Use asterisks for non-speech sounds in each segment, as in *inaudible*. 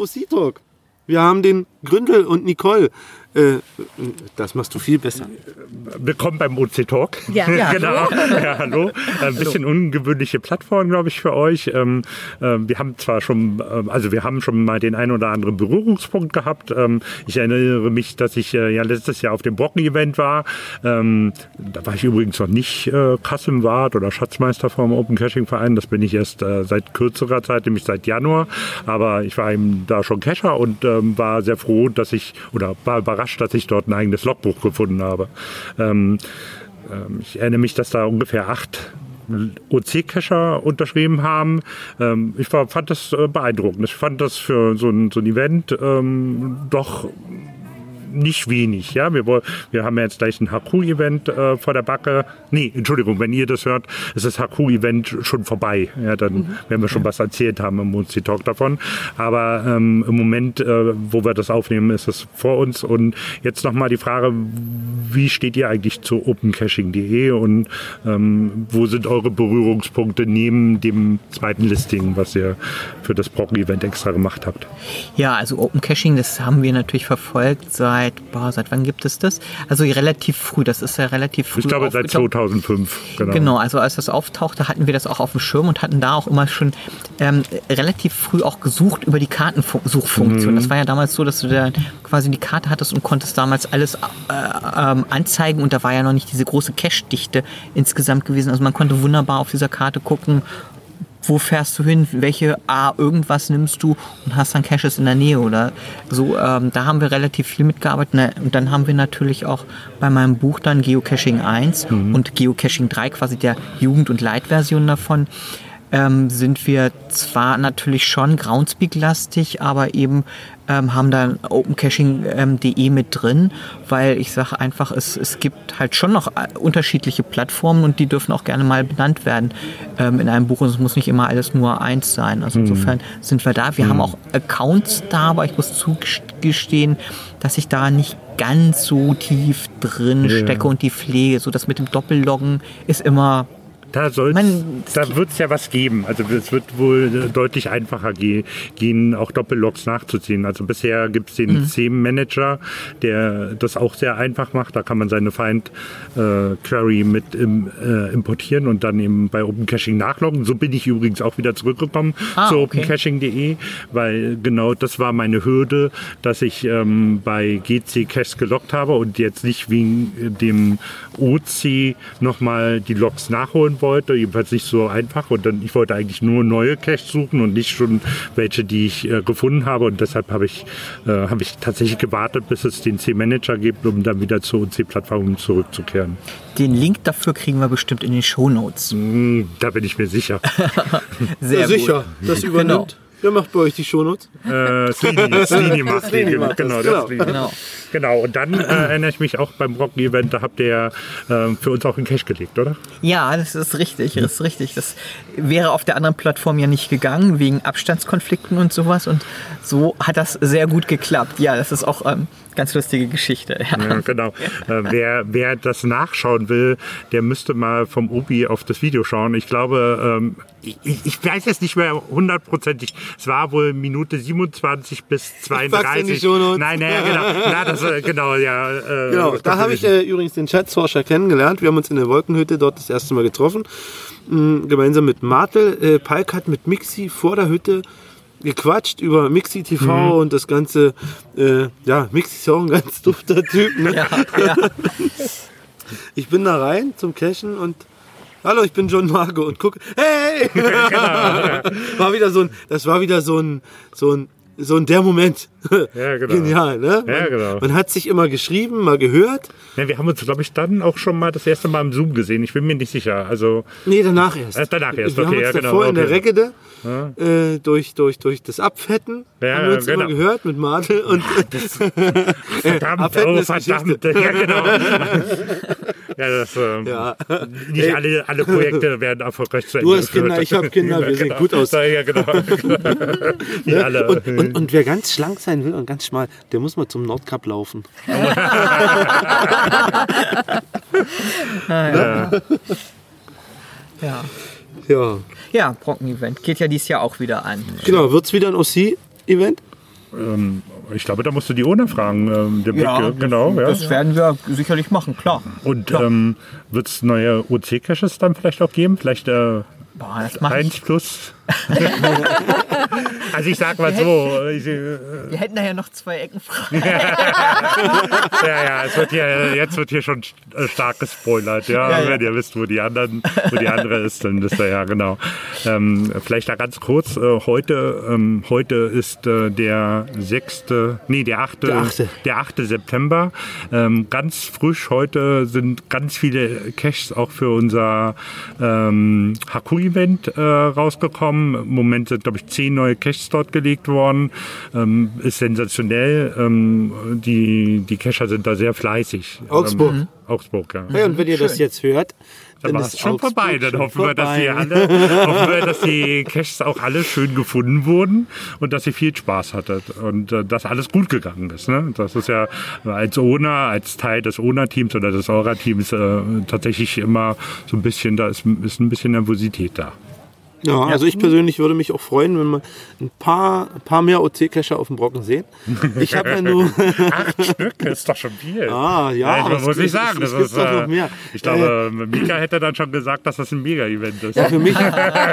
OC-Talk. Wir haben den Gründel und Nicole. Äh, das machst du viel besser. Willkommen beim OC Talk. Ja, *laughs* ja, genau. Ja, hallo. Ein bisschen ungewöhnliche Plattform, glaube ich, für euch. Ähm, äh, wir haben zwar schon, äh, also wir haben schon mal den einen oder anderen Berührungspunkt gehabt. Ähm, ich erinnere mich, dass ich äh, ja letztes Jahr auf dem Brocken-Event war. Ähm, da war ich übrigens noch nicht äh, Kassenwart oder Schatzmeister vom Open Caching Verein. Das bin ich erst äh, seit kürzerer Zeit, nämlich seit Januar. Aber ich war eben da schon Cacher und ähm, war sehr froh, dass ich, oder war überrascht, dass ich dort ein eigenes Logbuch gefunden habe. Ähm, ähm, ich erinnere mich, dass da ungefähr acht OC-Cacher unterschrieben haben. Ähm, ich war, fand das äh, beeindruckend. Ich fand das für so ein, so ein Event ähm, doch nicht wenig. Ja, wir, wir haben ja jetzt gleich ein HQ-Event äh, vor der Backe. Nee, Entschuldigung, wenn ihr das hört, ist das HQ-Event schon vorbei. Ja, dann werden wir schon was erzählt haben im Munzi Talk davon. Aber ähm, im Moment, äh, wo wir das aufnehmen, ist es vor uns. Und jetzt nochmal die Frage, wie steht ihr eigentlich zu opencaching.de und ähm, wo sind eure Berührungspunkte neben dem zweiten Listing, was ihr für das Brocken-Event extra gemacht habt? Ja, also Open Caching, das haben wir natürlich verfolgt seit, boah, seit wann gibt es das? Also relativ früh, das ist ja relativ früh. Ich glaube seit aufgetaucht. 2005. Genau. Genau, also als das auftauchte, hatten wir das auch auf dem Schirm und hatten da auch immer schon ähm, relativ früh auch gesucht über die Kartensuchfunktion. Das war ja damals so, dass du da quasi die Karte hattest und konntest damals alles äh, ähm, anzeigen und da war ja noch nicht diese große Cache-Dichte insgesamt gewesen. Also man konnte wunderbar auf dieser Karte gucken, wo fährst du hin, welche A irgendwas nimmst du und hast dann Caches in der Nähe oder so. Ähm, da haben wir relativ viel mitgearbeitet. Ne, Und dann haben wir natürlich auch bei meinem Buch dann Geocaching 1 und Geocaching 3, quasi der Jugend- und Light-Version davon, ähm, sind wir zwar natürlich schon Groundspeak-lastig, aber eben ähm, haben da opencaching.de mit drin, weil ich sage einfach, es, es gibt halt schon noch äh, unterschiedliche Plattformen und die dürfen auch gerne mal benannt werden ähm, in einem Buch und es muss nicht immer alles nur eins sein. Also insofern sind wir da. Wir haben auch Accounts da, aber ich muss zugestehen, dass ich da nicht ganz so tief drin Ja. stecke und die Pflege, so das mit dem Doppelloggen ist immer Da, Man- da wird es ja was geben. Also es wird wohl äh, deutlich einfacher ge gehen, auch Doppellogs nachzuziehen. Also bisher gibt es den CM-Manager, der das auch sehr einfach macht. Da kann man seine Find-Query mit im, äh, importieren und dann eben bei Open Caching nachloggen. So bin ich übrigens auch wieder zurückgekommen Ah, zu okay. opencaching.de, weil genau das war meine Hürde, dass ich ähm, bei GC Cache geloggt habe und jetzt nicht wegen äh, dem OC nochmal die Logs nachholen wollte, jedenfalls nicht so einfach. Und dann, ich wollte eigentlich nur neue Caches suchen und nicht schon welche, die ich äh, gefunden habe. Und deshalb habe ich, äh, habe ich tatsächlich gewartet, bis es den C-Manager gibt, um dann wieder zur OC-Plattform zurückzukehren. Den Link dafür kriegen wir bestimmt in den Shownotes. Hm, da bin ich mir sicher. *laughs* Sehr ja, sicher, gut. das übernimmt. Wer macht bei euch die Shownotes? äh, Slini, Slini *laughs* macht Slini den, macht das, genau, genau. das Slini. Genau. Genau, und dann äh, erinnere ich mich auch beim Rocken-Event, da habt ihr äh, für uns auch einen Cache gelegt, oder? Ja, das ist richtig, das ist richtig. Das wäre auf der anderen Plattform ja nicht gegangen, wegen Abstandskonflikten und sowas. Und so hat das sehr gut geklappt. Ja, das ist auch ähm, ganz lustige Geschichte. Ja. Ja, genau. Äh, wer, wer das nachschauen will, der müsste mal vom Obi auf das Video schauen. Ich glaube, ähm, ich, ich weiß jetzt nicht mehr hundertprozentig. Es war wohl Minute 27 bis pack's in die 32. Shownotes. Nein, naja, genau. Na, das, äh, genau, ja. Äh, Genau, da habe ich äh, übrigens den Schatzforscher kennengelernt. Wir haben uns in der Wolkenhütte dort das erste Mal getroffen, mh, gemeinsam mit Martel. Äh, Palk hat mit Mixi vor der Hütte gequatscht über Mixi TV und das ganze, äh, ja, Mixi ist ja auch ein ganz *laughs* dufter Typ. Ne? Ja, ja. *laughs* Ich bin da rein zum Cashen und Hallo, ich bin John Margo und guck, hey! *laughs* war wieder so ein, das war wieder so ein, so ein, so ein der Moment. Ja, *laughs* genau. Genial, ne? Ja, man, genau. man hat sich immer geschrieben, mal gehört. Ja, wir haben uns, glaube ich, dann auch schon mal das erste Mal im Zoom gesehen. Ich bin mir nicht sicher. Also, Nee, danach erst. Erst danach erst, Wir okay, haben ja, uns genau, davor in der okay. Reggede äh, durch, durch, durch das Abfetten Ja, haben wir uns genau. immer gehört mit Martel *laughs* und *laughs* verdammt, Abfetten oh, verdammt. Ja, genau. ja, das, ähm, ja. Nicht alle, alle Projekte werden erfolgreich zu Du Ende hast Kinder, ich habe Kinder, wir sehen genau. gut aus. Ja, genau. Nicht alle. Und, und, und wer ganz schlank sein will und ganz schmal, der muss mal zum Nordkap laufen. *laughs* ja. Ja, ja Brocken-Event geht ja dieses Jahr auch wieder an. genau. Wird es wieder ein OC-Event? ähm, ich glaube, da musst du die Ona fragen. Ähm, der Blicke, genau. Ja. das werden wir sicherlich machen, klar. Und ähm, wird es neue OC-Caches dann vielleicht auch geben? Vielleicht äh, Boah, das mach 1 ich. plus? *laughs* also ich sag mal so. Ich, äh, Wir hätten da ja noch zwei Ecken frei. *laughs* ja, ja, es wird hier, jetzt wird hier schon äh, stark gespoilert. Ja, Ja, ja. wenn ihr wisst, wo die anderen, wo die andere ist, dann ist er ja genau. Ähm, vielleicht da ganz kurz. Äh, heute, ähm, heute ist äh, der sechste, nee, der achte, Der achte. der 8. September. Ähm, ganz frisch heute sind ganz viele Caches auch für unser ähm, Haku-Event äh, rausgekommen. Im Moment sind, glaube ich, zehn neue Caches dort gelegt worden. Ähm, ist sensationell. Ähm, die, die Cacher sind da sehr fleißig. Augsburg. Ähm, Augsburg, ja. Hey, und wenn ihr das jetzt hört, Dann war ist es schon Augsburg vorbei. Dann schon hoffen wir, dass die vorbei. alle, hoffen wir, dass die Caches auch alle schön gefunden wurden und dass ihr viel Spaß hattet und äh, dass alles gut gegangen ist. Ne? Das ist ja als Owner, als Teil des Owner-Teams oder des Aura-Teams äh, tatsächlich immer so ein bisschen, da ist, ist ein bisschen Nervosität da. Ja, also ich persönlich würde mich auch freuen, wenn wir ein paar, ein paar mehr OC-Cacher auf dem Brocken sehen. Ich habe ja *laughs* nur. Acht Stück ist doch schon viel. Ah, ja, das es muss ich sagen. Das ist, doch noch äh, mehr. Ich glaube, Mika hätte dann schon gesagt, dass das ein Mega-Event ist. Ja, für mich,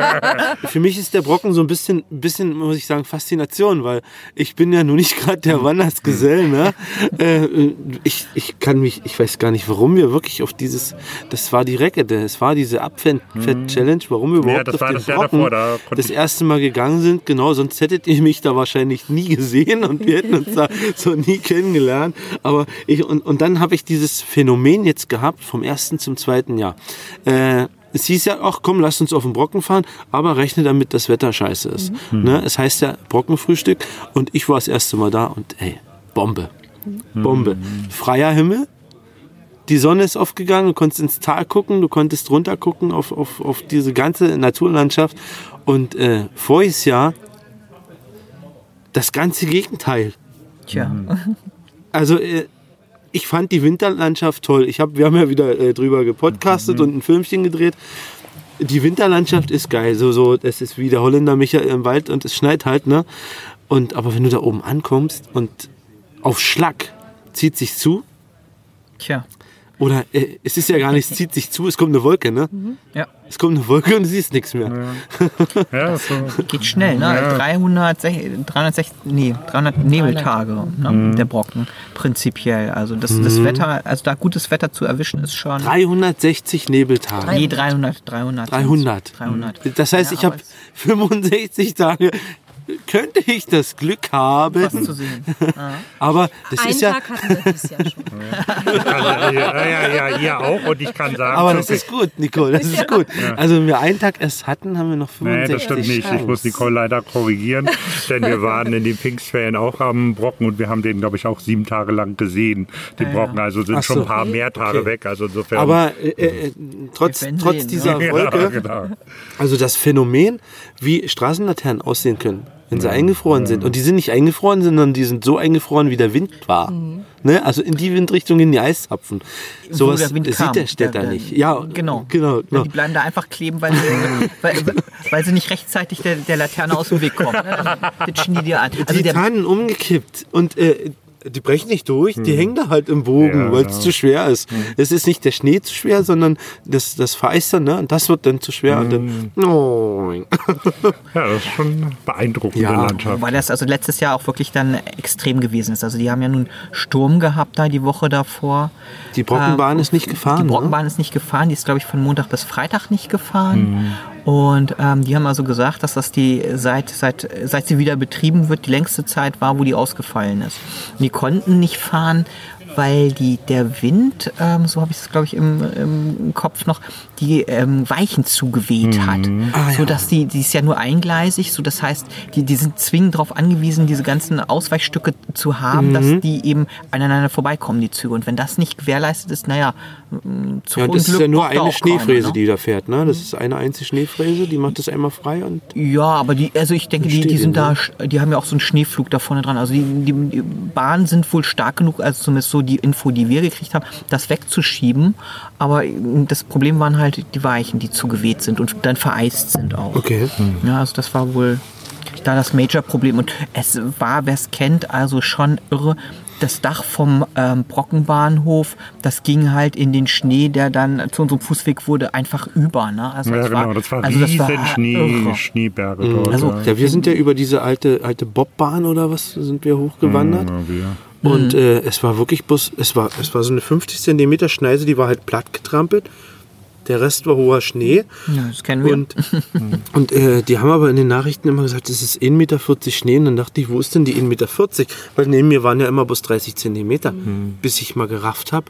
*laughs* für mich ist der Brocken so ein bisschen, bisschen, muss ich sagen, Faszination, weil ich bin ja nun nicht gerade der Wandersgesell. Ne? *laughs* Äh, ich, ich kann mich, ich weiß gar nicht, warum wir wirklich auf dieses, das war die Recke, es war diese Abfett-Challenge, warum wir überhaupt das auf war das Jahr Brocken davor, da das erste Mal gegangen sind. Genau, sonst hättet ihr mich da wahrscheinlich nie gesehen und wir hätten uns da *laughs* so nie kennengelernt. Aber ich, und, und dann habe ich dieses Phänomen jetzt gehabt vom ersten zum zweiten Jahr. Äh, es hieß ja auch, komm, lass uns auf den Brocken fahren, aber rechne damit, dass Wetter scheiße ist. Ne? Es heißt ja Brockenfrühstück und ich war das erste Mal da und ey, Bombe. Bombe. Freier Himmel, die Sonne ist aufgegangen, du konntest ins Tal gucken, du konntest runter gucken auf, auf, auf diese ganze Naturlandschaft. Und äh, voriges Jahr das ganze Gegenteil. Tja. Also äh, ich fand die Winterlandschaft toll. Ich hab, wir haben ja wieder äh, drüber gepodcastet und ein Filmchen gedreht. Die Winterlandschaft ist geil. So, so, das ist wie der Holländer Michael im Wald und es schneit halt, ne? Und aber wenn du da oben ankommst und auf Schlag zieht sich zu, Tja. Oder äh, es ist ja gar nicht, es zieht sich zu, es kommt eine Wolke, ne? Ja. Es kommt eine Wolke und du siehst nichts mehr. *laughs* Ja, so. Geht schnell, ne? 300, 360, nee, 300 Nebeltage, ne? der Brocken, prinzipiell. Also das, das Wetter, also da gutes Wetter zu erwischen ist schon. 360 Nebeltage. Nee, 300, 300. 300. 300. Das heißt, Ja, ich habe aber es- 65 Tage. Könnte ich das Glück haben? was zu sehen. *laughs* Aber das Einen ist ja. Tag hatten wir dieses Jahr schon. Also, ja, ja, ja, ihr auch. Und ich kann sagen, Aber so das ist gut, Nicole, das ist gut. Also, wenn wir einen Tag erst hatten, haben wir noch Nee, 65 das stimmt nicht. Ich muss. Nicole leider korrigieren, denn wir waren in den Pfingstferien auch am Brocken und wir haben den, glaube ich, auch sieben Tage lang gesehen, den Brocken. Also sind Ach schon so. ein paar mehr Tage Okay. weg. Also insofern. Aber äh, äh, trotz, werden trotz sehen, dieser *laughs* ja, Wolke, genau. also das Phänomen, wie Straßenlaternen aussehen können, wenn sie eingefroren sind. Und die sind nicht eingefroren, sondern die sind so eingefroren, wie der Wind war. Ne? Also in die Windrichtung in die Eiszapfen. Sowas der Wind sieht kam. der Städter der- nicht. Ja, Genau. genau, Ja, genau. die bleiben da einfach kleben, weil sie, *laughs* weil, weil sie nicht rechtzeitig der, der Laterne aus dem Weg kommen. *laughs* Ne? Pitchen die dir an. Also die der, Tannen umgekippt und äh, die brechen nicht durch, die hängen da halt im Bogen, Ja, weil es ja. zu schwer ist. Es ist nicht der Schnee zu schwer, sondern das, das Vereistern, ne? Und das wird dann zu schwer. Und dann, oh. *laughs* ja, das ist schon beeindruckende Ja. Landschaft. weil das also letztes Jahr auch wirklich dann extrem gewesen ist. Also die haben ja nun Sturm gehabt da die Woche davor. Die Brockenbahn Ähm, ist nicht gefahren. Die ne? Brockenbahn ist nicht gefahren, die ist glaube ich von Montag bis Freitag nicht gefahren. Und ähm, die haben also gesagt, dass das die seit, seit, seit sie wieder betrieben wird, die längste Zeit war, wo die ausgefallen ist. Und die konnten nicht fahren, weil die, der Wind, ähm, so habe ich es glaube ich im, im Kopf noch, die ähm, Weichen zugeweht hat. Ah, so ja. dass die, die ist ja nur eingleisig, so das heißt, die, die sind zwingend darauf angewiesen, diese ganzen Ausweichstücke zu haben, Mhm. dass die eben aneinander vorbeikommen, die Züge. Und wenn das nicht gewährleistet ist, naja, m, zu Ja, und das ist ja nur eine Schneefräse, ne? die da fährt. Ne? Das ist eine einzige Schneefräse, die macht das einmal frei und Ja, aber die, also ich denke, die, die sind da, die haben ja auch so einen Schneeflug da vorne dran. Also die, die, die Bahnen sind wohl stark genug, also zumindest so die Info, die wir gekriegt haben, das wegzuschieben. Aber das Problem waren halt die Weichen, die zugeweht sind und dann vereist sind auch. Okay. Ja, also das war wohl da das Major-Problem. Und es war, wer es kennt, also schon irre. Das Dach vom ähm, Brockenbahnhof, das ging halt in den Schnee, der dann zu unserem Fußweg wurde, einfach über. Ne? Also Ja, es genau, das war also riesen das war Schnee, irre. Schneeberge dort. Also, ja. Wir sind ja über diese alte, alte Bobbahn oder was sind wir hochgewandert. Wir. Und äh, es war wirklich bloß, es war, es war so eine 50 Zentimeter Schneise, die war halt platt getrampelt. Der Rest war hoher Schnee. Ja, das kennen wir. Und, *laughs* und äh, die haben aber in den Nachrichten immer gesagt, es ist 1,40 Meter Schnee. Und dann dachte ich, wo ist denn die 1,40 Meter? Weil neben mir waren ja immer bloß 30 Zentimeter. Bis ich mal gerafft habe,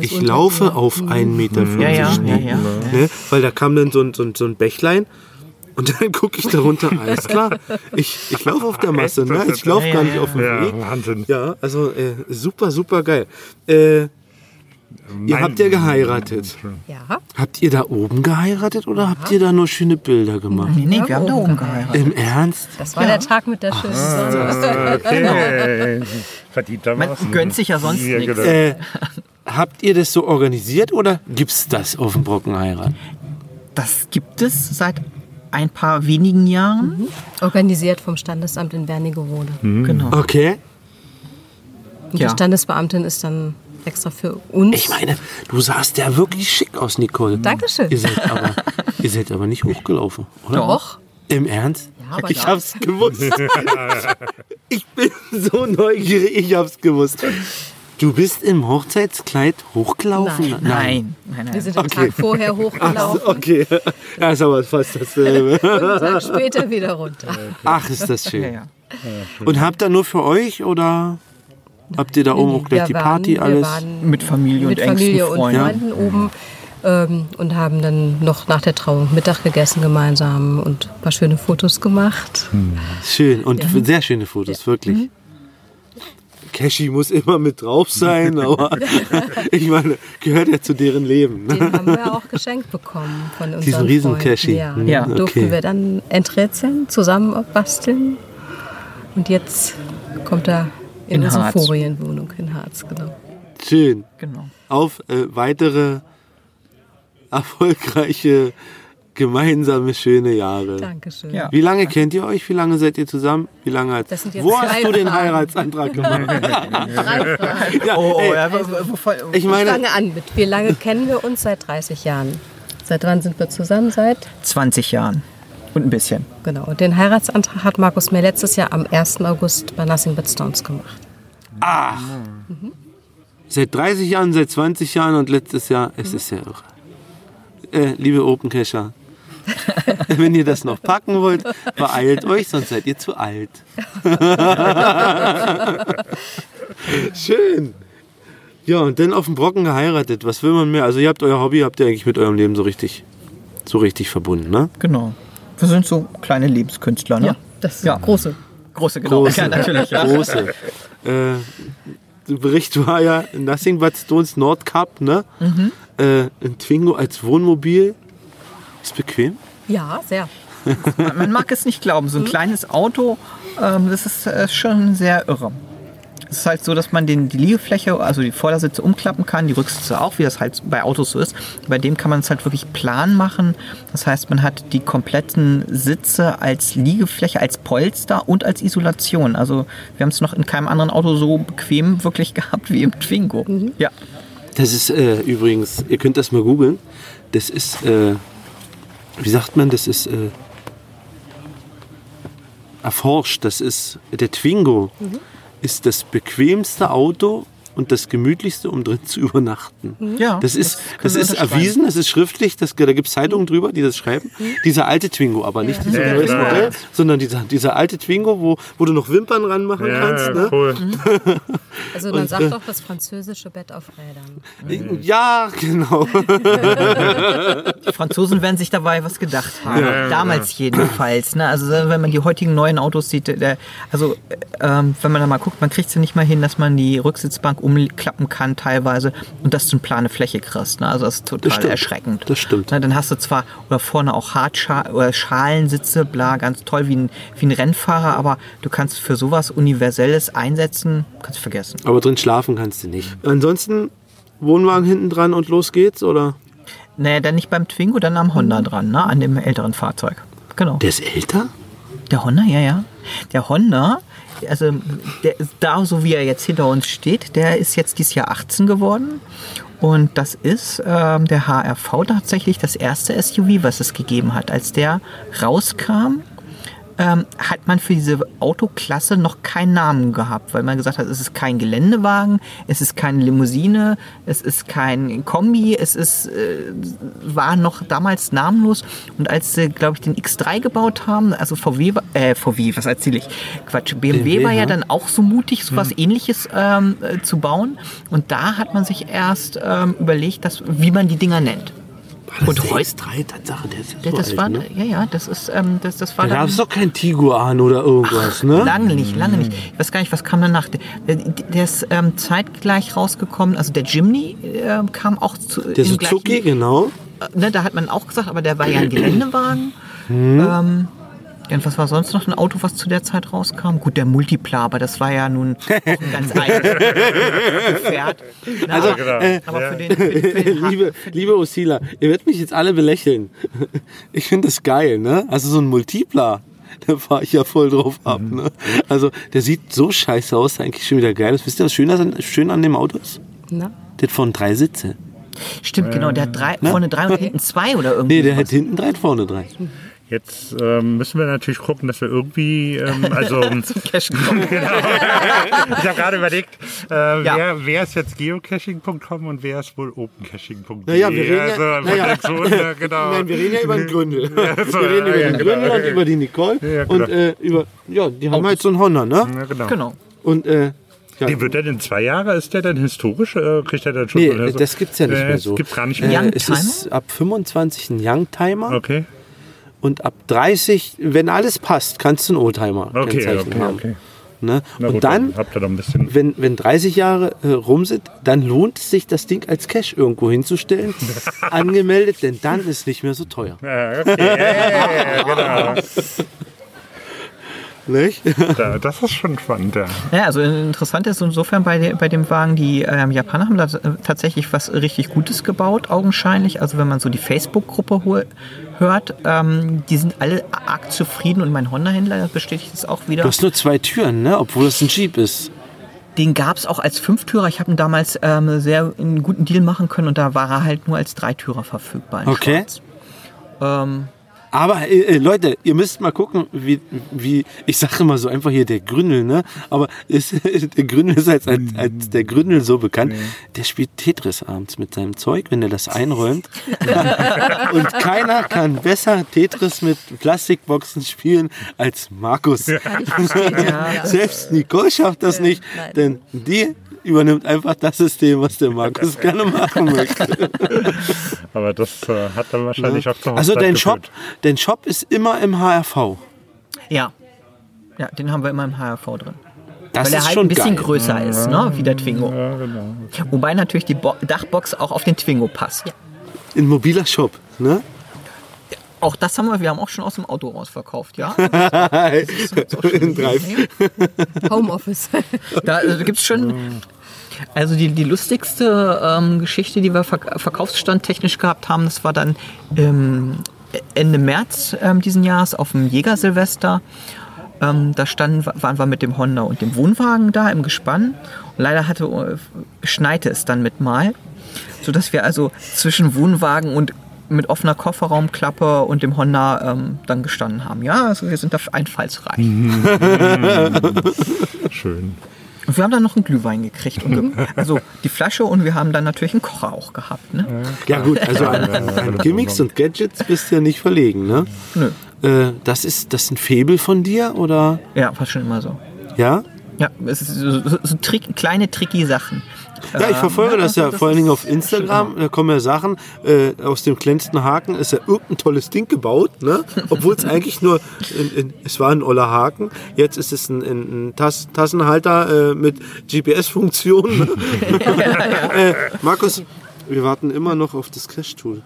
ich laufe dir. auf 1,40 Meter ja, ja, Schnee. ja, ja. Ne? Weil da kam dann so ein, so ein, so ein Bächlein. Und *laughs* dann gucke ich da runter, alles klar. Ich, ich laufe auf der Masse, ne? ich laufe Ja, gar ja, nicht ja. auf dem Ja, Weg. Wahnsinn. Ja, also äh, super, super geil. Äh, ihr habt ja geheiratet. Ja, Habt ihr da oben geheiratet oder habt ihr da nur schöne Bilder gemacht? Nee, nee, wir haben da oben geheiratet. Im Ernst? das war der Tag mit der schönen *laughs* Sonne. Okay. Man gönnt sich ja sonst Ja, nichts. genau. Äh, habt ihr das so organisiert oder gibt's das auf dem Brockenheirat? Das gibt es seit ein paar wenigen Jahren. Organisiert vom Standesamt in Wernigerode. Genau. Okay. Und Ja. die Standesbeamtin ist dann extra für uns. Ich meine, du sahst ja wirklich schick aus, Nicole. Dankeschön. Ihr seid aber, ihr seid aber nicht hochgelaufen, oder? Doch. Im Ernst? Ja, aber ich ja. hab's gewusst. *laughs* ich bin so neugierig, ich hab's gewusst. Du bist im Hochzeitskleid hochgelaufen? Nein. Nein, nein, Wir nein. sind den Okay. Tag vorher hochgelaufen Okay, ja, ist aber fast dasselbe. *laughs* und einen Tag später wieder runter. Ach, ist das schön. Ja, ja. Und habt ihr nur für euch oder habt ihr da oben auch gleich die waren- Party wir alles? waren Mit Familie mit und engsten Familie und Freunden. Freunden oben ähm, und haben dann noch nach der Trauung Mittag gegessen gemeinsam und ein paar schöne Fotos gemacht. Schön und sehr schöne Fotos, wirklich. Cashy muss immer mit drauf sein, *laughs* aber ich meine, gehört ja zu deren Leben. Den haben wir auch geschenkt bekommen von unseren Diesen riesen Freunden. Cashy. Ja, Hm, Ja. durften okay. wir dann enträtseln, zusammen basteln. Und jetzt kommt er in, In unsere Harz. Ferienwohnung in Harz, genau. Schön. Genau. Auf äh, weitere erfolgreiche, gemeinsame, schöne Jahre. Dankeschön. Ja. Wie lange kennt ihr euch? Wie lange seid ihr zusammen? Wie lange hat Wo hast du den. Heiratsantrag gemacht? *laughs* Drei Fragen. ja, Oh, ey, wo- wo- ich Ich meine, fange an mit, wie lange kennen wir uns? Seit 30 Jahren. Seit wann sind wir zusammen? Seit? 20 Jahren. Und ein bisschen. Genau. Und den Heiratsantrag hat Markus mir letztes Jahr am 1. August bei Nothing But Stones gemacht. seit 30 Jahren, seit 20 Jahren und letztes Jahr, es ist ja irre. Äh, liebe Open Cacher, *laughs* wenn ihr das noch packen wollt, beeilt euch, sonst seid ihr zu alt. *laughs* Schön. Ja, und dann auf dem Brocken geheiratet. Was will man mehr? Also ihr habt euer Hobby, habt ihr eigentlich mit eurem Leben so richtig, so richtig verbunden, ne? Genau. Wir sind so kleine Lebenskünstler, ne? Das Ja. große. Große, genau. Große. Ja, natürlich. Ja. Große. äh, der Bericht war ja Nothing But Stones Nord Cup, ne? Äh, ein Twingo als Wohnmobil. Ist bequem. Ja, sehr. Man, man mag es nicht glauben. So ein kleines Auto, ähm, das ist äh, schon sehr irre. Es ist halt so, dass man den, die Liegefläche, also die Vordersitze umklappen kann, die Rücksitze auch, wie das halt bei Autos so ist. Bei dem kann man es halt wirklich plan machen. Das heißt, man hat die kompletten Sitze als Liegefläche, als Polster und als Isolation. Also wir haben es noch in keinem anderen Auto so bequem wirklich *laughs* gehabt wie im Twingo. Ja. Das ist äh, übrigens, ihr könnt das mal googeln. Das ist, äh, wie sagt man, das ist äh, erforscht. Das ist, der Twingo ist das bequemste Auto und das gemütlichste, um drin zu *laughs* übernachten. Ja, Das ist, das wir ist erwiesen, das ist schriftlich, das, da gibt es Zeitungen drüber, die das schreiben. Dieser alte Twingo, aber nicht dieser Ja, neues klar. Modell, sondern dieser, dieser alte Twingo, wo, wo du noch Wimpern ranmachen kannst. Ja, Ne? cool. *laughs* Also man sagt doch das französische Bett auf Rädern. Ja, genau. *laughs* Die Franzosen werden sich dabei was gedacht haben. Ja, Damals jedenfalls. Ne? Also wenn man die heutigen neuen Autos sieht, der, also ähm, wenn man da mal guckt, man kriegt es ja nicht mal hin, dass man die Rücksitzbank umklappen kann teilweise und dass du eine plane Fläche kriegst. Ne? Also das ist total stimmt. erschreckend. Das stimmt. Ne? Dann hast du zwar oder vorne auch Hartschal oder Schalensitze, bla, ganz toll wie ein, wie ein Rennfahrer, aber du kannst für sowas Universelles einsetzen, kannst du vergessen. Aber drin schlafen kannst du nicht. Ansonsten Wohnwagen hinten dran und los geht's, oder? Nee, dann nicht beim Twingo, dann am Honda dran, ne? an dem älteren Fahrzeug. Genau. Der ist älter? Der Honda, ja, ja. Der Honda, also der da, so wie er jetzt hinter uns steht, der ist jetzt dieses Jahr 18 geworden. Und das ist ähm, der HRV tatsächlich das erste SUV, was es gegeben hat. Als der rauskam, ähm, hat man für diese Autoklasse noch keinen Namen gehabt, weil man gesagt hat, es ist kein Geländewagen, es ist keine Limousine, es ist kein Kombi, es ist, äh, war noch damals namenlos. Und als sie, glaube ich, den X3 gebaut haben, also VW, war- äh, VW, was erzähle ich? Quatsch, BMW, BMW, war ja ja. dann auch so mutig, so was ähnliches ähm, äh, zu bauen. Und da hat man sich erst ähm, überlegt, dass, wie man die Dinger nennt. Und heute- X3, Tatsache, der ist ja so das alt, war, ne? ja, ja, das ist, ähm, das, das war Da gab es doch kein Tiguan oder irgendwas, ne? Lange nicht, lange nicht. Ich weiß gar nicht, was kam danach. Der, der ist ähm, zeitgleich rausgekommen. Also der Jimny äh, kam auch zu. Der Suzuki, gleichen- genau. äh, Ne, da hat man auch gesagt, aber der war ja ein *clears throat* Geländewagen. Mhm. Ähm, und was war sonst noch ein Auto, was zu der Zeit rauskam? Gut, der Multipla, aber das war ja nun auch ein *laughs* ganz eigenes Gefährt. Na, Also, aber, äh, aber für den, für, den- für den *laughs* liebe, liebe Osila, ihr werdet mich jetzt alle belächeln. Ich finde das geil, ne? Also so ein Multipler, *laughs* da fahre ich ja voll drauf ab, Mhm. ne? Also der sieht so scheiße aus, eigentlich schon wieder geil ist. Wisst ihr, was schön an, schön an dem Auto ist? Na? Der hat vorne drei Sitze. Stimmt, genau, der hat drei, vorne drei und hinten zwei oder irgendwie. Nee, der was. hat hinten drei und vorne drei. Jetzt ähm, müssen wir natürlich gucken, dass wir irgendwie, ähm, *laughs* also Cash gekommen. *laughs* ich habe gerade überlegt, äh, Ja. wer, wer ist jetzt geocaching.com und wer ist wohl opencaching.de? Naja, wir reden ja- also, naja. so, ne, genau. Nein, wir reden ja über den Gründel. *laughs* so, wir reden über ja, den genau. Gründel und über die Nicole. Ja, genau. Und äh, über, ja, die haben halt so einen Honda, ne? Ja, genau. Genau. Und äh, ja, Der wird dann in zwei Jahren, ist der dann historisch? Äh, kriegt er dann schon? Nee, oder so? das gibt's ja nicht Äh, mehr das so. gibt's gar nicht äh, mehr. es Youngtimer? ist ab 25 ein Youngtimer Okay, und ab 30, wenn alles passt, kannst du einen Oldtimer okay, Kennzeichen okay, haben. okay. Ne? Und gut, dann, habt ihr noch ein bisschen. wenn, wenn 30 Jahre äh, rum sind, dann lohnt es sich, das Ding als Cash irgendwo hinzustellen, *laughs* angemeldet, denn dann ist nicht mehr so teuer. Ja, okay, ja, ja, ja, genau. *laughs* Nicht? Da, das ist schon spannend, ja. Ja, also interessant ist insofern bei, de, bei dem Wagen, die ähm, Japaner haben da tatsächlich was richtig Gutes gebaut, augenscheinlich. Also wenn man so die Facebook-Gruppe hol- hört, ähm, die sind alle arg zufrieden und mein Honda-Händler bestätigt es auch wieder. Du hast nur zwei Türen, ne? obwohl es ein Jeep ist. Den gab es auch als Fünftürer. Ich habe ihn damals ähm, sehr einen guten Deal machen können und da war er halt nur als Dreitürer verfügbar. Okay. Ähm, Aber äh, äh, Leute, ihr müsst mal gucken, wie, wie ich sage immer so einfach hier der Gründel, ne? Aber ist, *laughs* der Gründel ist als, als, als der Gründel so bekannt. Der spielt Tetris abends mit seinem Zeug, wenn er das einräumt. *laughs* Und keiner kann besser Tetris mit Plastikboxen spielen als Markus. *laughs* Selbst Nicole schafft das nicht, nein. denn die übernimmt einfach das System, was der Markus gerne machen möchte. Aber das äh, hat dann wahrscheinlich auch zur Also dein Shop, dein Shop ist immer im HRV. ja. Ja, den haben wir immer im HRV drin. Das Weil er ist halt schon ein bisschen geil. größer ist, ne? wie der Twingo. Ja, genau. Wobei natürlich die Bo Dachbox auch auf den Twingo passt. Ein mobiler Shop, ne? Auch das haben wir, wir haben auch schon aus dem Auto rausverkauft, ja. *laughs* In drei. *laughs* Homeoffice. *laughs* Da äh, gibt es schon. Also die, die lustigste ähm, Geschichte, die wir verk verkaufsstandtechnisch gehabt haben, das war dann ähm, Ende März ähm, diesen Jahres auf dem Jägersilvester. Ähm, da standen, waren wir mit dem Honda und dem Wohnwagen da im Gespann. Und leider hatte, äh, schneite es dann mit mal, sodass wir also zwischen Wohnwagen und mit offener Kofferraumklappe und dem Honda ähm, dann gestanden haben. Ja, also wir sind da einfallsreich. *laughs* Schön. Und wir haben dann noch einen Glühwein gekriegt. Und ge *laughs* also die Flasche und wir haben dann natürlich einen Kocher auch gehabt. Ne? Ja gut, also an, an *laughs* Gimmicks und Gadgets bist du ja nicht verlegen, ne? Nö. Äh, das ist das ist ein Faible von dir oder Ja, war schon immer so. ja? Ja, es ist so, so, trick, kleine, tricky Sachen. Ja, ich verfolge Ähm, das ja das vor allen Dingen auf Instagram. Da kommen ja Sachen, äh, aus dem kleinsten Haken ist ja irgendein tolles Ding gebaut, ne? Obwohl es *laughs* eigentlich nur, in, in, es war ein oller Haken. Jetzt ist es ein, ein, ein Tass, Tassenhalter äh, mit GPS-Funktion. Ne? *laughs* *laughs* äh, Markus, wir warten immer noch auf das Cash-Tool.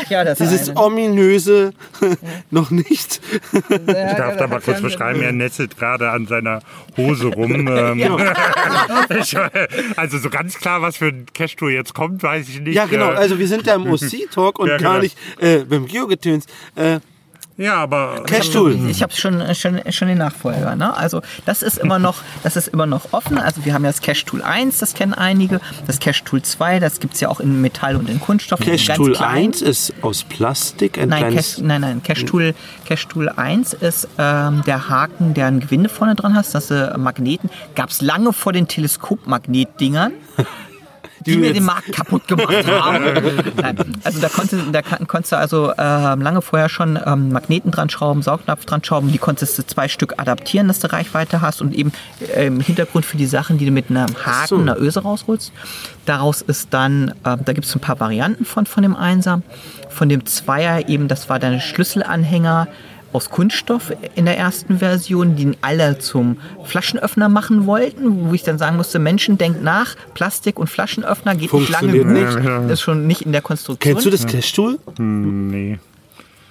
*laughs* Ja, das Dieses eine. ominöse *laughs* noch nicht. Ich darf da mal kurz beschreiben, er netzelt gerade an seiner Hose rum. *laughs* Ähm, ich, also so ganz klar, was für ein Cash-Tour jetzt kommt, weiß ich nicht. Ja, genau. Äh, Also wir sind ja im OC-Talk und Ja, gar genau. nicht äh, beim Geogetöns. Äh, Ja, aber Cashtool. Ich habe schon, schon, schon den Nachfolger. Ne? Also das ist immer noch, *laughs* das ist immer noch offen. Also wir haben ja das Cash Tool 1, das kennen einige. Das Cash Tool 2, das gibt es ja auch in Metall und in Kunststoff. Cash ganz Tool klein. 1 ist aus Plastik, ein Nein. Cash, nein, nein. Cash Tool, Cash Tool 1 ist ähm, der Haken, der ein Gewinde vorne dran hast. Das sind Magneten. Gab es lange vor den Teleskopmagnetdingern. *laughs* Die mir den Markt kaputt gemacht haben. *laughs* Nein, also da, konnte, da konntest du also ähm, lange vorher schon ähm, Magneten dran schrauben, Saugnapf dran schrauben. Die konntest du zwei Stück adaptieren, dass du Reichweite hast und eben äh, im Hintergrund für die Sachen, die du mit einem Haken, so. einer Öse rausholst. Daraus ist dann, äh, da gibt es ein paar Varianten von, von dem Einser. Von dem Zweier eben, das war dein Schlüsselanhänger aus Kunststoff in der ersten Version, die ihn alle zum Flaschenöffner machen wollten, wo ich dann sagen musste, Menschen, denkt nach, Plastik und Flaschenöffner geht nicht lange gut. Das ist schon nicht in der Konstruktion. Kennst du das Cash Tool? nee.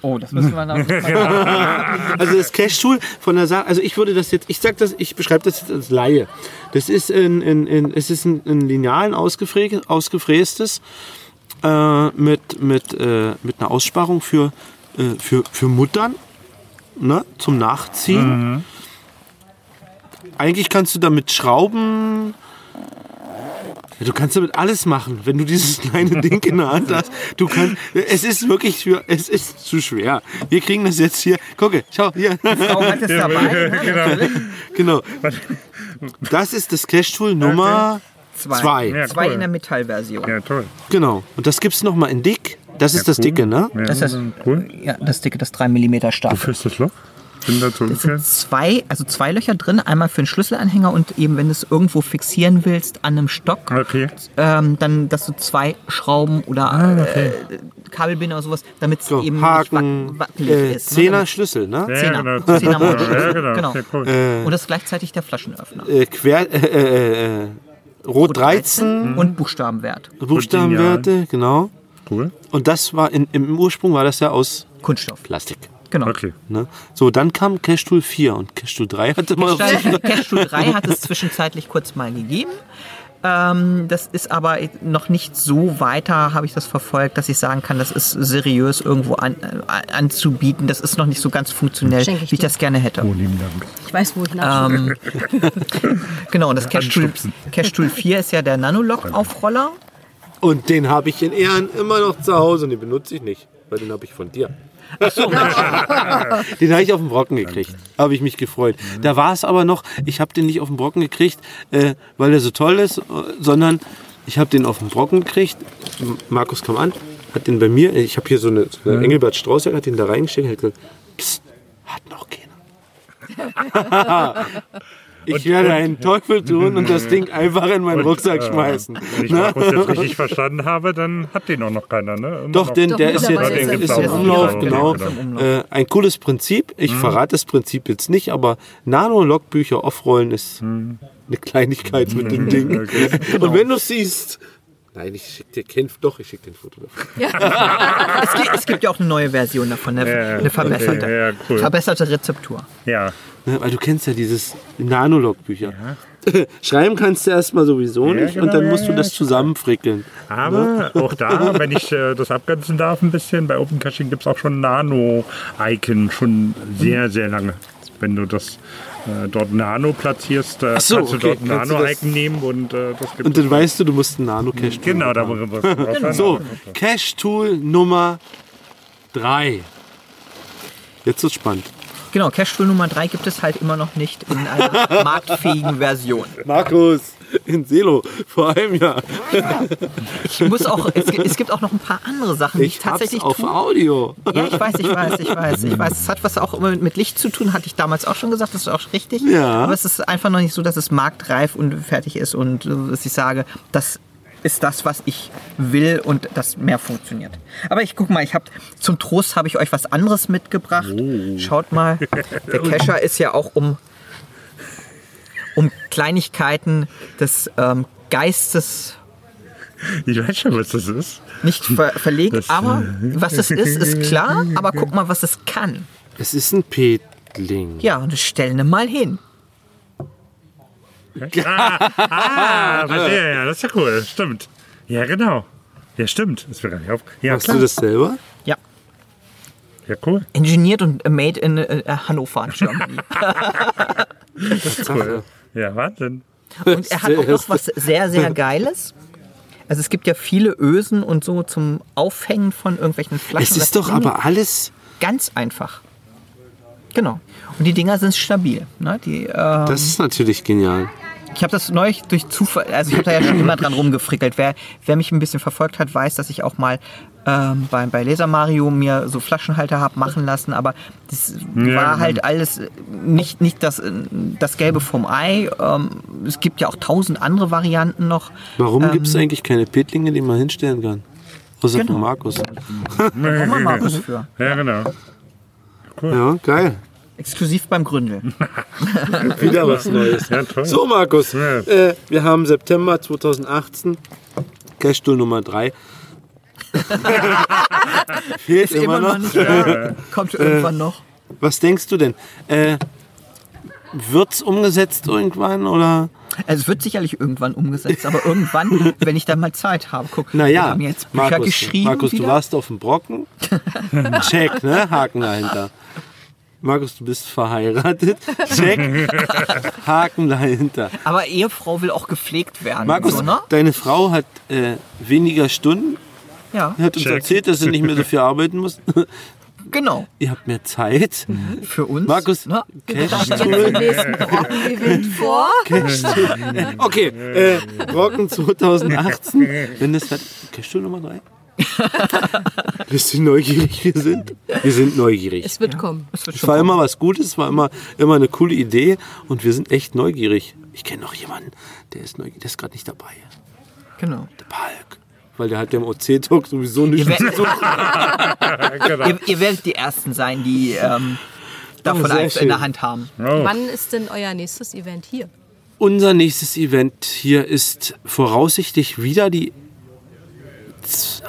Oh, das müssen wir dann *laughs* Also das Cash Tool von der Sache, also ich würde das jetzt, ich sag das, ich beschreibe das jetzt als Laie. Das ist ein, ein, ein, es ist ein, ein Linealen ausgefrä ausgefrästes äh, mit, mit, äh, mit einer Aussparung für, äh, für, für Muttern ne, zum Nachziehen. Eigentlich kannst du damit schrauben. Ja, du kannst damit alles machen, wenn du dieses *laughs* kleine Ding in der Hand hast. Du kannst, es ist wirklich für, es ist zu schwer. Wir kriegen das jetzt hier. Gucke, schau hier. Frau hat es *laughs* dabei. *laughs* ne? Genau. Das ist das Cash Tool Nummer Zwei. zwei. Ja, Zwei cool. in der Metallversion. Ja, toll. Genau. Und das gibt's noch mal in dick. Das ist das cool. dicke, ne? Ja, Das ist cool. ja, das dicke, das 3 mm stark. Wofür ist das Loch? Bin dazu Es sind zwei, also zwei Löcher drin, einmal für den Schlüsselanhänger und eben, wenn du es irgendwo fixieren willst an einem Stock, Okay. ähm, dann, dass du zwei Schrauben oder äh, Kabelbinder oder sowas, damit es So, eben Haken, nicht wackelig äh, ist. ne? Zehner Schlüssel, ne? Ja, Zehner. genau. Zehner. *laughs* Ja, genau. Genau. Cool. Und das ist gleichzeitig der Flaschenöffner. Äh, quer, äh, äh, äh, Rot 13, und Buchstabenwert. Buchstabenwerte, genau. Cool. Und das war in, im Ursprung war das ja aus Kunststoff. Plastik. Genau. Okay. Ne? So, dann kam Cash Tool 4 und Cash Tool 3 hatte mal Cash Tool 3 hat es zwischenzeitlich kurz mal gegeben. Ähm, das ist aber noch nicht so weiter, habe ich das verfolgt, dass ich sagen kann, das ist seriös irgendwo an, äh, anzubieten. Das ist noch nicht so ganz funktionell, ich wie ich dir. das gerne hätte. Oh, lieben Dank. Ich weiß, wo ich nachschaue. *laughs* Genau, und das Cash Tool. Cash Tool 4 ist ja der Nanolock-Aufroller. Und den habe ich in Ehren immer noch zu Hause und den benutze ich nicht, weil den habe ich von dir. *laughs* den habe ich auf den Brocken gekriegt. Habe ich mich gefreut. Da war es aber noch, ich habe den nicht auf den Brocken gekriegt, äh, weil der so toll ist, äh, sondern ich habe den auf den Brocken gekriegt. Markus kam an, hat den bei mir, ich habe hier so eine, so eine Engelbert Strauß, hat den da reingesteckt und hat gesagt, Psst, hat noch keiner. *laughs* Ich werde einen Teufel tun und das Ding einfach in meinen Rucksack schmeißen. Wenn ich Ne? Markus jetzt richtig verstanden habe, dann hat den auch noch keiner, ne? Doch, noch. denn Doch, der ist jetzt ist, ist er ist im Umlauf. Genau, genau. genau. Äh, ein cooles Prinzip. Ich verrate das Prinzip jetzt nicht, aber Nano-Logbücher offrollen ist eine Kleinigkeit mit dem Ding. *laughs* Und wenn du siehst, nein, ich schick dir kein, doch, ich schick dir ein Foto davon. *laughs* Es gibt, es gibt ja auch eine neue Version davon, eine, Ja, eine verbesserte, okay, ja, cool. verbesserte Rezeptur. Ja. Ne, Weil du kennst ja dieses Nano-Logbücher. *laughs* Schreiben kannst du erstmal sowieso Ja, nicht genau, und dann ja, musst du ja, das zusammenfrickeln. Aber auch da, *laughs* wenn ich äh, das abgrenzen darf ein bisschen, bei Open Caching gibt es auch schon Nano-Icon, schon sehr, sehr lange. Wenn du das äh, dort Nano platzierst, äh, Ach so, kannst du okay, dort ein kannst du das- Nano-Icon nehmen und äh, das gibt Und dann weißt du, du musst einen Nano-Cache Genau, da wo was. So, Cache-Tool Nummer 3. Jetzt wird's spannend. Genau, Cash Tool Nummer 3 gibt es halt immer noch nicht in einer *laughs* marktfähigen Version. Markus, in Selo, vor einem Jahr. Ich muss auch, es, gibt- es gibt auch noch ein paar andere Sachen, die ich, Ich tatsächlich auf tue. Audio. Ja, ich weiß, ich weiß, ich weiß, ich weiß. Es hat was auch immer mit Licht zu tun, hatte ich damals auch schon gesagt, das ist auch richtig. Ja. Aber es ist einfach noch nicht so, dass es marktreif und fertig ist und äh, dass ich sage, das ist das, was ich will und das mehr funktioniert. Aber ich guck mal, ich habe zum Trost habe ich euch was anderes mitgebracht. Schaut mal, der *laughs* Kescher ist ja auch um Kleinigkeiten des ähm, Geistes Ich weiß schon, was das ist. nicht ver verlegt, Das- aber was es ist, ist klar. Aber guck mal, was es kann. Es ist ein Petling. Ja, und das stellen wir mal hin. Ah, *laughs* verstehe, ja, das ist ja cool. Stimmt. Ja, genau. Ja, stimmt. Das wäre gar nicht auf. Ja, Machst klar. du das selber? Ja. Ja, cool. Engineert und made in äh, Hannover, Germany. *laughs* cool. Ja, Wahnsinn. Und er hat auch noch was sehr, sehr Geiles. Also es gibt ja viele Ösen und so zum Aufhängen von irgendwelchen Flaschen. Es ist doch aber alles. ganz einfach. Genau. Und die Dinger sind stabil. Ne? Die, ähm, Das ist natürlich genial. ich habe das neulich durch Zufall, also ich habe da ja schon immer dran rumgefrickelt. Wer, wer mich ein bisschen verfolgt hat, weiß, dass ich auch mal ähm, bei, bei Laser Mario mir so Flaschenhalter habe machen lassen, aber das Ja, war genau. halt alles nicht, nicht das, das Gelbe vom Ei. Ähm, es gibt ja auch tausend andere Varianten noch. Warum gibt es eigentlich keine Petlinge, die man hinstellen kann? Außer Genau. von Markus. Da braucht man Markus für. *laughs* Ja, genau. Ja, geil. Exklusiv beim Gründel. *laughs* Wieder was Neues. Ja, toll. So, Markus, Ja. äh, wir haben September 2018, Cashtool Nummer 3. *laughs* Fehlt Ist immer noch nicht da. Kommt irgendwann noch. Was denkst du denn? Äh, wird's umgesetzt irgendwann oder? Also es wird sicherlich irgendwann umgesetzt, aber irgendwann, *laughs* wenn ich dann mal Zeit habe. Guck, wir Naja, haben jetzt Bücher Markus, geschrieben. Markus du wieder. warst auf dem Brocken. *laughs* Check, ne? Haken dahinter. Markus, du bist verheiratet. Check. Haken dahinter. Aber Ehefrau will auch gepflegt werden. Markus, so, ne? deine Frau hat äh, weniger Stunden. Ja, Hat uns Check. erzählt, dass sie nicht mehr so viel arbeiten muss. *laughs* genau. Ihr habt mehr Zeit. Für uns. Markus, ne? Cashtool. *laughs* vor. *laughs* Okay, äh, Brocken 2018. Wenn das hat. Cashtool Nummer 3? Bist du neugierig? Wir sind, wir sind neugierig. Es wird kommen. Das wird Es schon war immer was Gutes, es war immer, immer eine coole Idee und wir sind echt neugierig. Ich kenne noch jemanden, der ist neugierig, der ist gerade nicht dabei. Genau. Der Palk. Weil der hat ja im OC-Talk sowieso nicht. Ihr, werdet, *laughs* genau. ihr, ihr werdet die Ersten sein, die ähm, davon Oh, eins in der Hand haben. Oh. Wann ist denn euer nächstes Event hier? Unser nächstes Event hier ist voraussichtlich wieder die.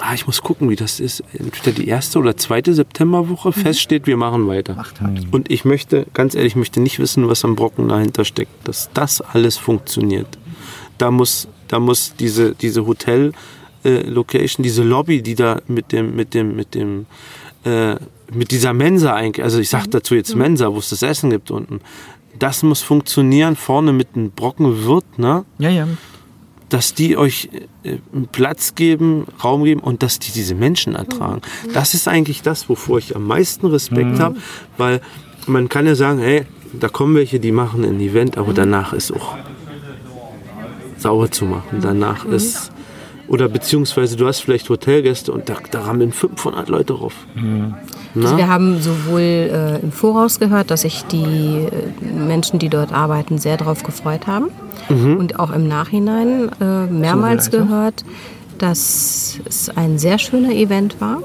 Ah, ich muss gucken, wie das ist. Entweder die erste oder zweite Septemberwoche fest steht, wir machen weiter. Macht halt. Und ich möchte, ganz ehrlich, ich möchte nicht wissen, was am Brocken dahinter steckt, dass das alles funktioniert. Da muss, da muss diese, diese Hotel äh, Location, diese Lobby, die da mit dem, mit dem, mit dem, äh, mit dieser Mensa eigentlich, also ich sag dazu jetzt Mensa, wo es das Essen gibt unten, das muss funktionieren, vorne mit einem Brockenwirt, ne? Ja, ja. dass die euch äh, einen Platz geben, Raum geben und dass die diese Menschen ertragen. Das ist eigentlich das, wovor ich am meisten Respekt habe, weil man kann ja sagen, hey, da kommen welche, die machen ein Event, aber danach ist auch sauber zu machen. Danach ist oder beziehungsweise du hast vielleicht Hotelgäste und da, da rammeln 500 Leute drauf. Also wir haben sowohl äh, im Voraus gehört, dass sich die äh, Menschen, die dort arbeiten, sehr darauf gefreut haben. Und auch im Nachhinein äh, mehrmals gehört, dass es ein sehr schöner Event war.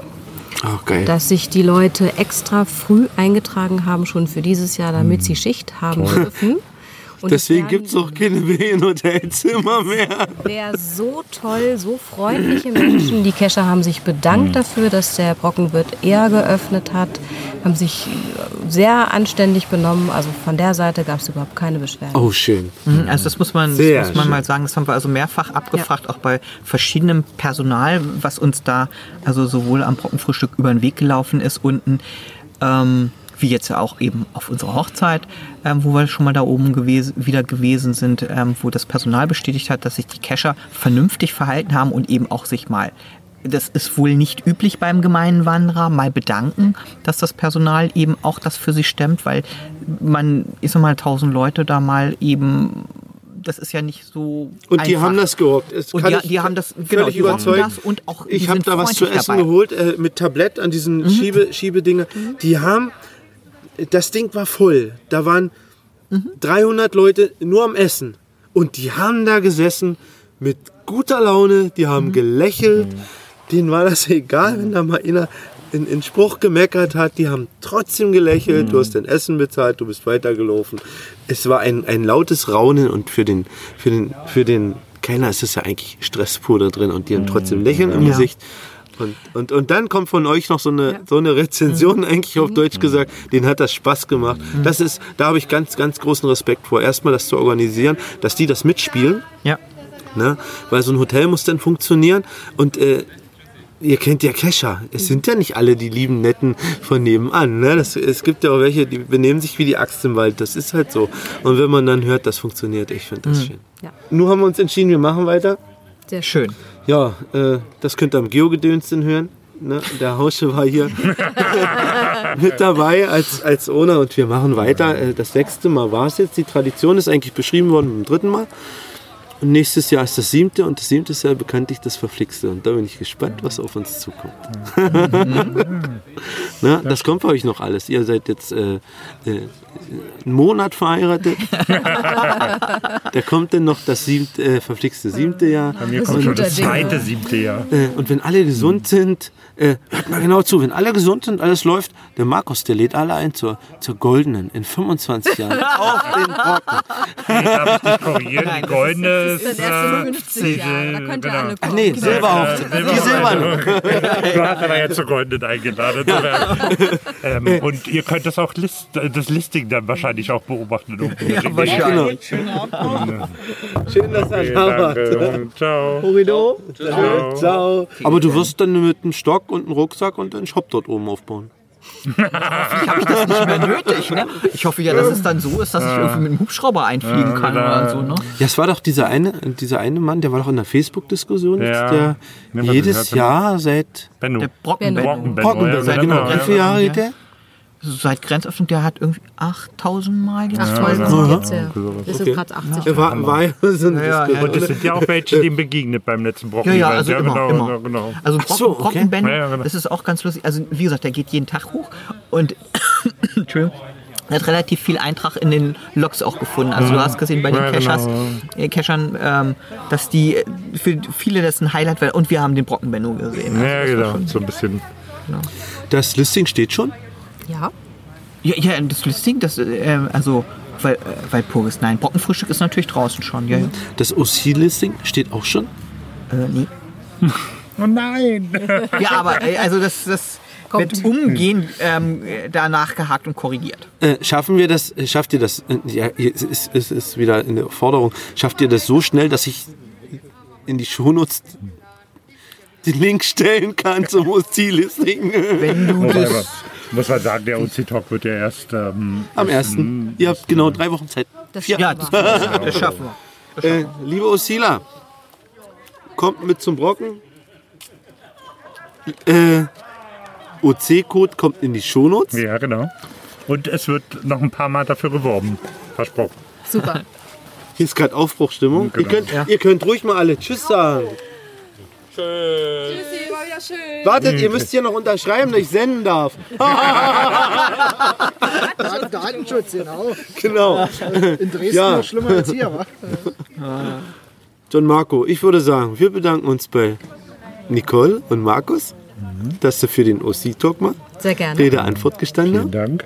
Ach, geil. Dass sich die Leute extra früh eingetragen haben, schon für dieses Jahr, damit sie Schicht haben dürfen. Und Deswegen es gibt es auch keine Ferienhotelzimmer mehr. wäre so toll, so freundliche Menschen. Die Kescher haben sich bedankt dafür, dass der Brockenwirt eher geöffnet hat, haben sich sehr anständig benommen. Also von der Seite gab es überhaupt keine Beschwerden. Oh, schön. Mhm, Also das muss man, das muss man mal sagen. Das haben wir also mehrfach abgefragt, auch bei verschiedenem Personal, was uns da also sowohl am Brockenfrühstück über den Weg gelaufen ist unten, ähm, wie jetzt ja auch eben auf unserer Hochzeit, ähm, wo wir schon mal da oben gewesen, wieder gewesen sind, ähm, wo das Personal bestätigt hat, dass sich die Kescher vernünftig verhalten haben und eben auch sich mal das ist wohl nicht üblich beim gemeinen Wanderer, mal bedanken, dass das Personal eben auch das für sie stemmt, weil man, ich sag mal, tausend Leute da mal eben, das ist ja nicht so Und die einfach. haben das gerockt. Es Und die, die haben das, genau, völlig die überzeugt. das und auch die Ich habe da was zu essen dabei. Mhm. geholt äh, mit Tablett an diesen Schiebe, Schiebedinger. Die haben, das Ding war voll. Da waren Mhm. 300 Leute nur am Essen. Und die haben da gesessen mit guter Laune, die haben Mhm. gelächelt. Denen war das *laughs* egal, wenn da mal einer in, in Spruch gemeckert hat. Die haben trotzdem gelächelt. Mhm. Du hast dein Essen bezahlt, du bist weitergelaufen. Es war ein, ein lautes Raunen und für den, für den, für den Kellner ist es ja eigentlich Stress pur da drin und die haben trotzdem Lächeln im Ja. Gesicht. Und, und, und dann kommt von euch noch so eine, so eine Rezension, eigentlich auf Deutsch gesagt, denen hat das Spaß gemacht. Das ist, da habe ich ganz, ganz großen Respekt vor. Erstmal das zu organisieren, dass die das mitspielen, Ja. ne? weil so ein Hotel muss dann funktionieren. Und äh, ihr kennt ja Kescher. Es sind ja nicht alle die lieben Netten von nebenan. Ne? Das, es gibt ja auch welche, die benehmen sich wie die Axt im Wald. Das ist halt so. Und wenn man dann hört, das funktioniert, ich finde das schön. Ja. Nun haben wir uns entschieden, wir machen weiter. Sehr schön. Ja, äh, das könnt ihr am Geogedönsten hören. Ne? Der Hausche war hier *laughs* mit dabei als, als Owner und wir machen weiter. Äh, das sechste Mal war es jetzt. Die Tradition ist eigentlich beschrieben worden beim dritten Mal. Und nächstes Jahr ist das siebte und das siebte ist ja bekanntlich das Verflixte. Und da bin ich gespannt, was auf uns zukommt. *laughs* Na, das kommt bei euch noch alles. Ihr seid jetzt äh, äh, einen Monat verheiratet. *laughs* da kommt dann noch das siebte, äh, verflixte siebte Jahr. Bei mir Das kommt ist schon das zweite, siebte Jahr. Äh, und wenn alle gesund sind, äh, hört mal genau zu, wenn alle gesund sind, alles läuft, der Markus, der lädt alle ein zur, zur Goldenen in 25 Jahren *laughs* auf den Brocken. Darf ich dich korrigieren? Die goldene Das ist. ist erst äh, 50 Jahre. Da könnt ihr genau. alle Ach kommen. nee, Silberhochzeit. Die Silberne. Du hast aber jetzt zur goldenen eingeladen. ähm, und ihr könnt das auch List, das Listing dann wahrscheinlich auch beobachten. irgendwo. Ja, *laughs* wahrscheinlich. *laughs* Schön, dass ihr Okay, da wart. danke. Ciao. Horrido. Ciao. Aber du wirst dann mit einem Stock und einem Rucksack und einen Shop dort oben aufbauen. habe ich das nicht mehr nötig. Ne? Ich hoffe ja, dass es dann so ist, dass ich irgendwie mit einem Hubschrauber einfliegen kann oder so. Ne? Ja, es war doch dieser eine, dieser eine Mann, der war doch in der Facebook-Diskussion, jetzt, Ja. der Ja, jedes er- Jahr seit Der Benno. Benno. Brockenbenno. Brockenbenno. Brockenberg, ja, genau. Wie viele Jahre geht der? Seit Grenzöffnung, der hat irgendwie 8000 Mal gemacht. 8000 Aha. sind jetzt, ja. Wir sind Okay. gerade 80. Er war, war ja so eine Ja, ja. Und es sind ja auch welche, die ihm begegnet beim letzten Brocken. Ja, ja, also immer, genau, immer. ja, genau. Also Brocken, so, okay. Brockenbenno, Ja, ja, genau. das ist auch ganz lustig. Also wie gesagt, der geht jeden Tag hoch und *coughs* Entschuldigung, er hat relativ viel Eintrag in den Logs auch gefunden. Also du hast gesehen bei den Ja, Cachers, genau. äh, Cachern, ähm, dass die äh, für viele das ein Highlight war. Und wir haben den Brockenbenno gesehen. Also Ja, das genau. So ein bisschen. Das Listing steht schon. Ja. Ja, ja, das Listing, das, äh, also, weil, äh, nein, Brockenfrühstück ist natürlich draußen schon, ja, ja. Das OC-Listing steht auch schon. Äh, nee. Oh nein! Ja, aber äh, also das, das wird umgehend ähm, äh, da nachgehakt und korrigiert. Äh, schaffen wir das, äh, schafft ihr das, äh, ja, es ist, es ist wieder eine Forderung, schafft ihr das so schnell, dass ich in die Shownotes den Link stellen kann zum OC-Listing Wenn du *laughs* das, muss man sagen, der OC-Talk wird ja erst. Ähm, am 1. Ihr habt genau drei Wochen Zeit. Das ja, schaffen das, wir. das schaffen wir. Äh, liebe Osila, kommt mit zum Brocken. Äh, OC-Code kommt in die Shownotes. ja, genau. Und es wird noch ein paar Mal dafür geworben. Versprochen. Super. Hier ist gerade Aufbruchstimmung. Genau. Ihr, könnt, ihr könnt ruhig mal alle Tschüss sagen. Tschüssi, war wieder schön. Wartet, ihr müsst hier noch unterschreiben, dass ich senden darf. *laughs* Datenschutz, genau. Genau. In Dresden Ja. noch schlimmer als hier, wa? *laughs* John Marco, ich würde sagen, wir bedanken uns bei Nicole und Markus, dass sie für den OC-Talk mal Sehr gerne. Rede-Antwort gestanden Vielen haben. Dank.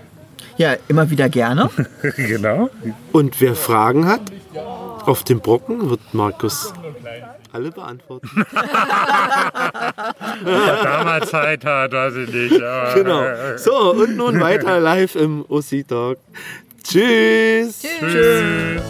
Ja, immer wieder gerne. *laughs* genau. Und wer Fragen hat, auf dem Brocken wird Markus alle beantworten. *laughs* Damals Zeit hat, weiß ich nicht. Aber Genau. So, und nun weiter live im OC-Talk. Tschüss. Tschüss. Tschüss.